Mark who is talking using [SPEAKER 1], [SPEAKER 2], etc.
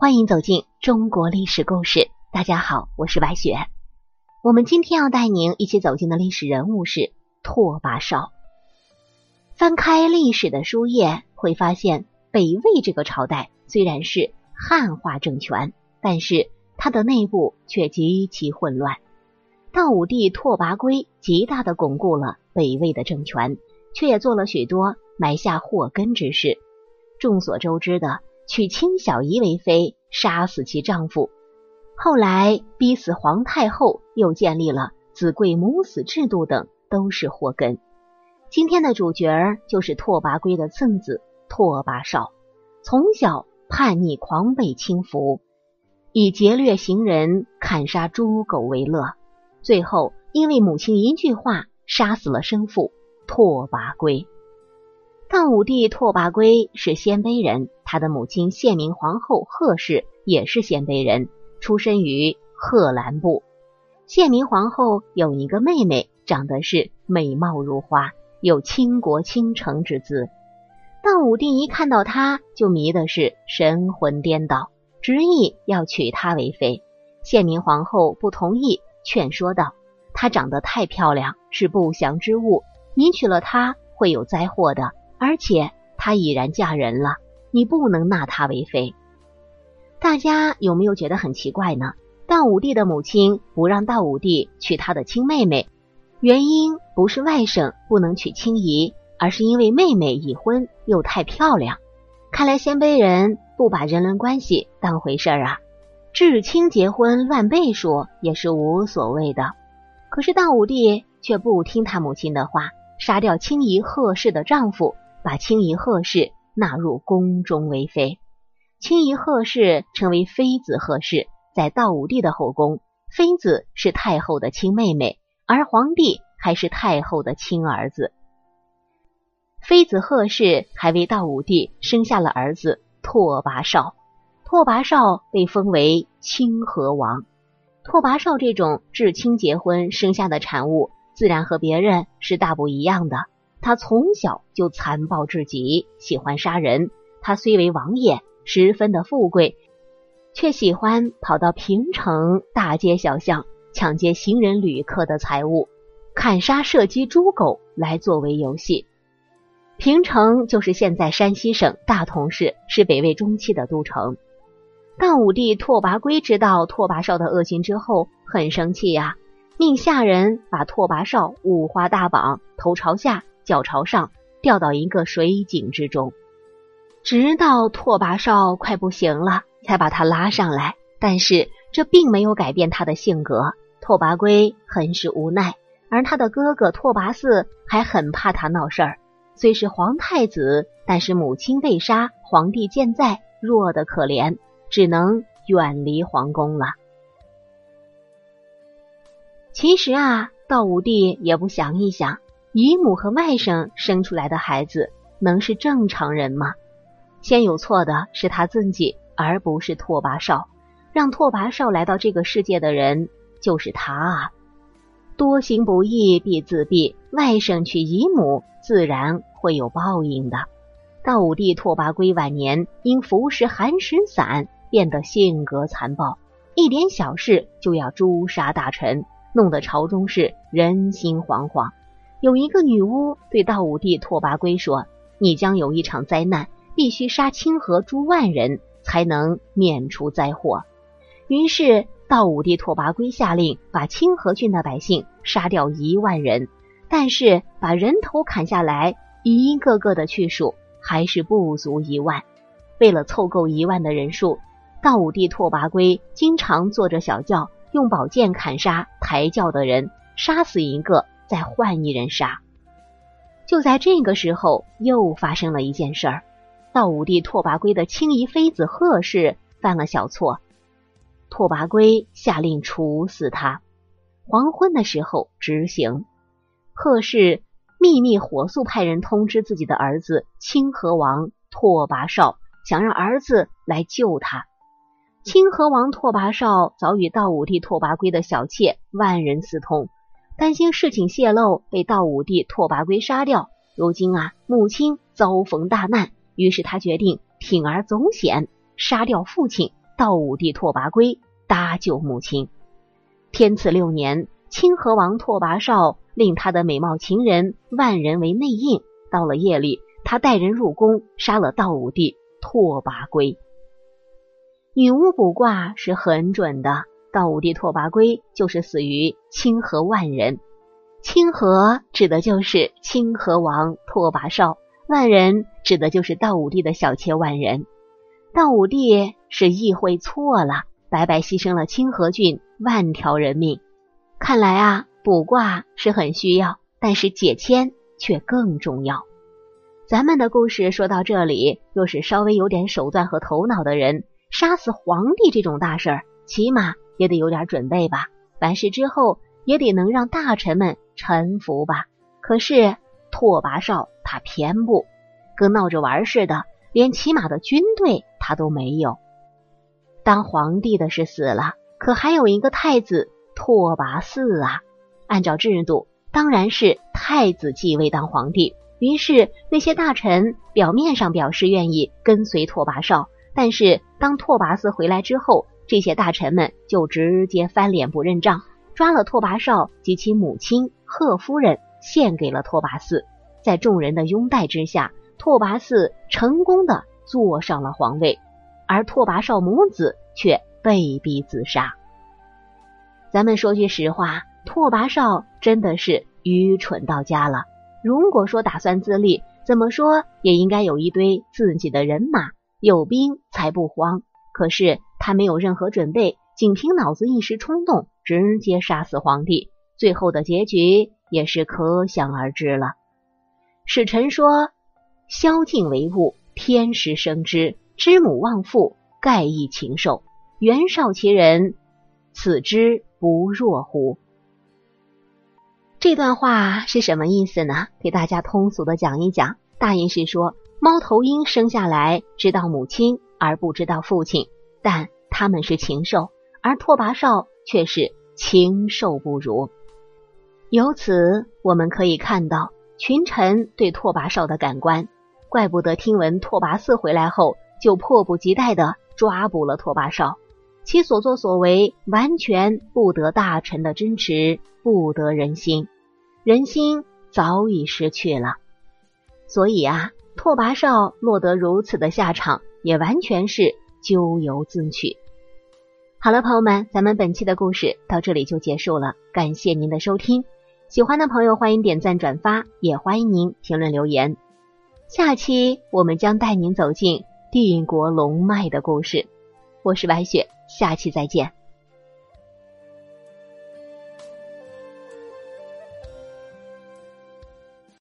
[SPEAKER 1] 欢迎走进中国历史故事。大家好，我是白雪。我们今天要带您一起走进的历史人物是拓跋绍。翻开历史的书页，会发现北魏这个朝代虽然是汉化政权，但是它的内部却极其混乱。汉武帝拓跋圭极大的巩固了北魏的政权，却也做了许多埋下祸根之事。众所周知的，娶亲小姨为妃，杀死其丈夫；后来逼死皇太后，又建立了子贵母死制度等，都是祸根。今天的主角就是拓跋圭的次子拓跋绍，从小叛逆狂被轻浮，以劫掠行人、砍杀猪狗为乐。最后，因为母亲一句话，杀死了生父拓跋圭。汉武帝拓跋圭是鲜卑人，他的母亲献明皇后贺氏也是鲜卑人，出身于贺兰部。献明皇后有一个妹妹，长得是美貌如花，有倾国倾城之姿。但武帝一看到她，就迷的是神魂颠倒，执意要娶她为妃。献明皇后不同意。劝说道：“她长得太漂亮，是不祥之物。你娶了她会有灾祸的。而且她已然嫁人了，你不能纳她为妃。”大家有没有觉得很奇怪呢？道武帝的母亲不让道武帝娶他的亲妹妹，原因不是外甥不能娶亲姨，而是因为妹妹已婚又太漂亮。看来鲜卑人不把人伦关系当回事儿啊！至亲结婚乱辈数也是无所谓的，可是道武帝却不听他母亲的话，杀掉亲姨贺氏的丈夫，把亲姨贺氏纳入宫中为妃。亲姨贺氏成为妃子贺氏，在道武帝的后宫，妃子是太后的亲妹妹，而皇帝还是太后的亲儿子。妃子贺氏还为道武帝生下了儿子拓跋绍。拓跋绍被封为清河王。拓跋绍这种至亲结婚生下的产物，自然和别人是大不一样的。他从小就残暴至极，喜欢杀人。他虽为王爷，十分的富贵，却喜欢跑到平城大街小巷抢劫行人旅客的财物，砍杀射击猪狗来作为游戏。平城就是现在山西省大同市，是北魏中期的都城。汉武帝拓跋圭知道拓跋绍的恶行之后，很生气呀，命下人把拓跋绍五花大绑，头朝下，脚朝上，掉到一个水井之中，直到拓跋绍快不行了，才把他拉上来。但是这并没有改变他的性格。拓跋圭很是无奈，而他的哥哥拓跋嗣还很怕他闹事儿。虽是皇太子，但是母亲被杀，皇帝健在，弱得可怜。只能远离皇宫了。其实啊，道武帝也不想一想，姨母和外甥生出来的孩子能是正常人吗？先有错的是他自己，而不是拓跋绍。让拓跋绍来到这个世界的人就是他啊！多行不义必自毙，外甥娶姨母，自然会有报应的。道武帝拓跋圭晚年因服食寒食散。变得性格残暴，一点小事就要诛杀大臣，弄得朝中是人心惶惶。有一个女巫对道武帝拓跋圭说：“你将有一场灾难，必须杀清河诸万人，才能免除灾祸。”于是道武帝拓跋圭下令把清河郡的百姓杀掉一万人，但是把人头砍下来，一个个的去数，还是不足一万。为了凑够一万的人数。道武帝拓跋圭经常坐着小轿，用宝剑砍杀抬轿的人，杀死一个再换一人杀。就在这个时候，又发生了一件事儿：道武帝拓跋圭的青姨妃子贺氏犯了小错，拓跋圭下令处死他。黄昏的时候执行，贺氏秘密火速派人通知自己的儿子清河王拓跋绍，想让儿子来救他。清河王拓跋绍早与道武帝拓跋圭的小妾万人私通，担心事情泄露被道武帝拓跋圭杀掉。如今啊，母亲遭逢大难，于是他决定铤而走险，杀掉父亲，道武帝拓跋圭搭救母亲。天赐六年，清河王拓跋绍令他的美貌情人万人为内应。到了夜里，他带人入宫，杀了道武帝拓跋圭。女巫卜卦是很准的，道武帝拓跋圭就是死于清河万人。清河指的就是清河王拓跋绍，万人指的就是道武帝的小妾万人。道武帝是意会错了，白白牺牲了清河郡万条人命。看来啊，卜卦是很需要，但是解签却更重要。咱们的故事说到这里，若是稍微有点手段和头脑的人，杀死皇帝这种大事儿，起码也得有点准备吧。完事之后，也得能让大臣们臣服吧。可是拓跋绍他偏不，跟闹着玩似的，连起码的军队他都没有。当皇帝的是死了，可还有一个太子拓跋嗣啊。按照制度，当然是太子继位当皇帝。于是那些大臣表面上表示愿意跟随拓跋绍，但是当拓跋嗣回来之后，这些大臣们就直接翻脸不认账，抓了拓跋绍及其母亲贺夫人，献给了拓跋嗣。在众人的拥戴之下，拓跋嗣成功的坐上了皇位，而拓跋绍母子却被逼自杀。咱们说句实话，拓跋绍真的是愚蠢到家了。如果说打算自立，怎么说也应该有一堆自己的人马，有兵才不慌。可是他没有任何准备，仅凭脑子一时冲动，直接杀死皇帝，最后的结局也是可想而知了。使臣说：“宵禁为物，天时生之，知母忘父，盖亦禽兽。袁绍其人，此之不若乎？”这段话是什么意思呢？给大家通俗的讲一讲。大意是说，猫头鹰生下来知道母亲而不知道父亲，但他们是禽兽，而拓跋绍却是禽兽不如。由此我们可以看到群臣对拓跋绍的感官，怪不得听闻拓跋嗣回来后就迫不及待的抓捕了拓跋绍，其所作所为完全不得大臣的支持。不得人心，人心早已失去了。所以啊，拓跋绍落得如此的下场，也完全是咎由自取。好了，朋友们，咱们本期的故事到这里就结束了。感谢您的收听，喜欢的朋友欢迎点赞转发，也欢迎您评论留言。下期我们将带您走进帝国龙脉的故事。我是白雪，下期再见。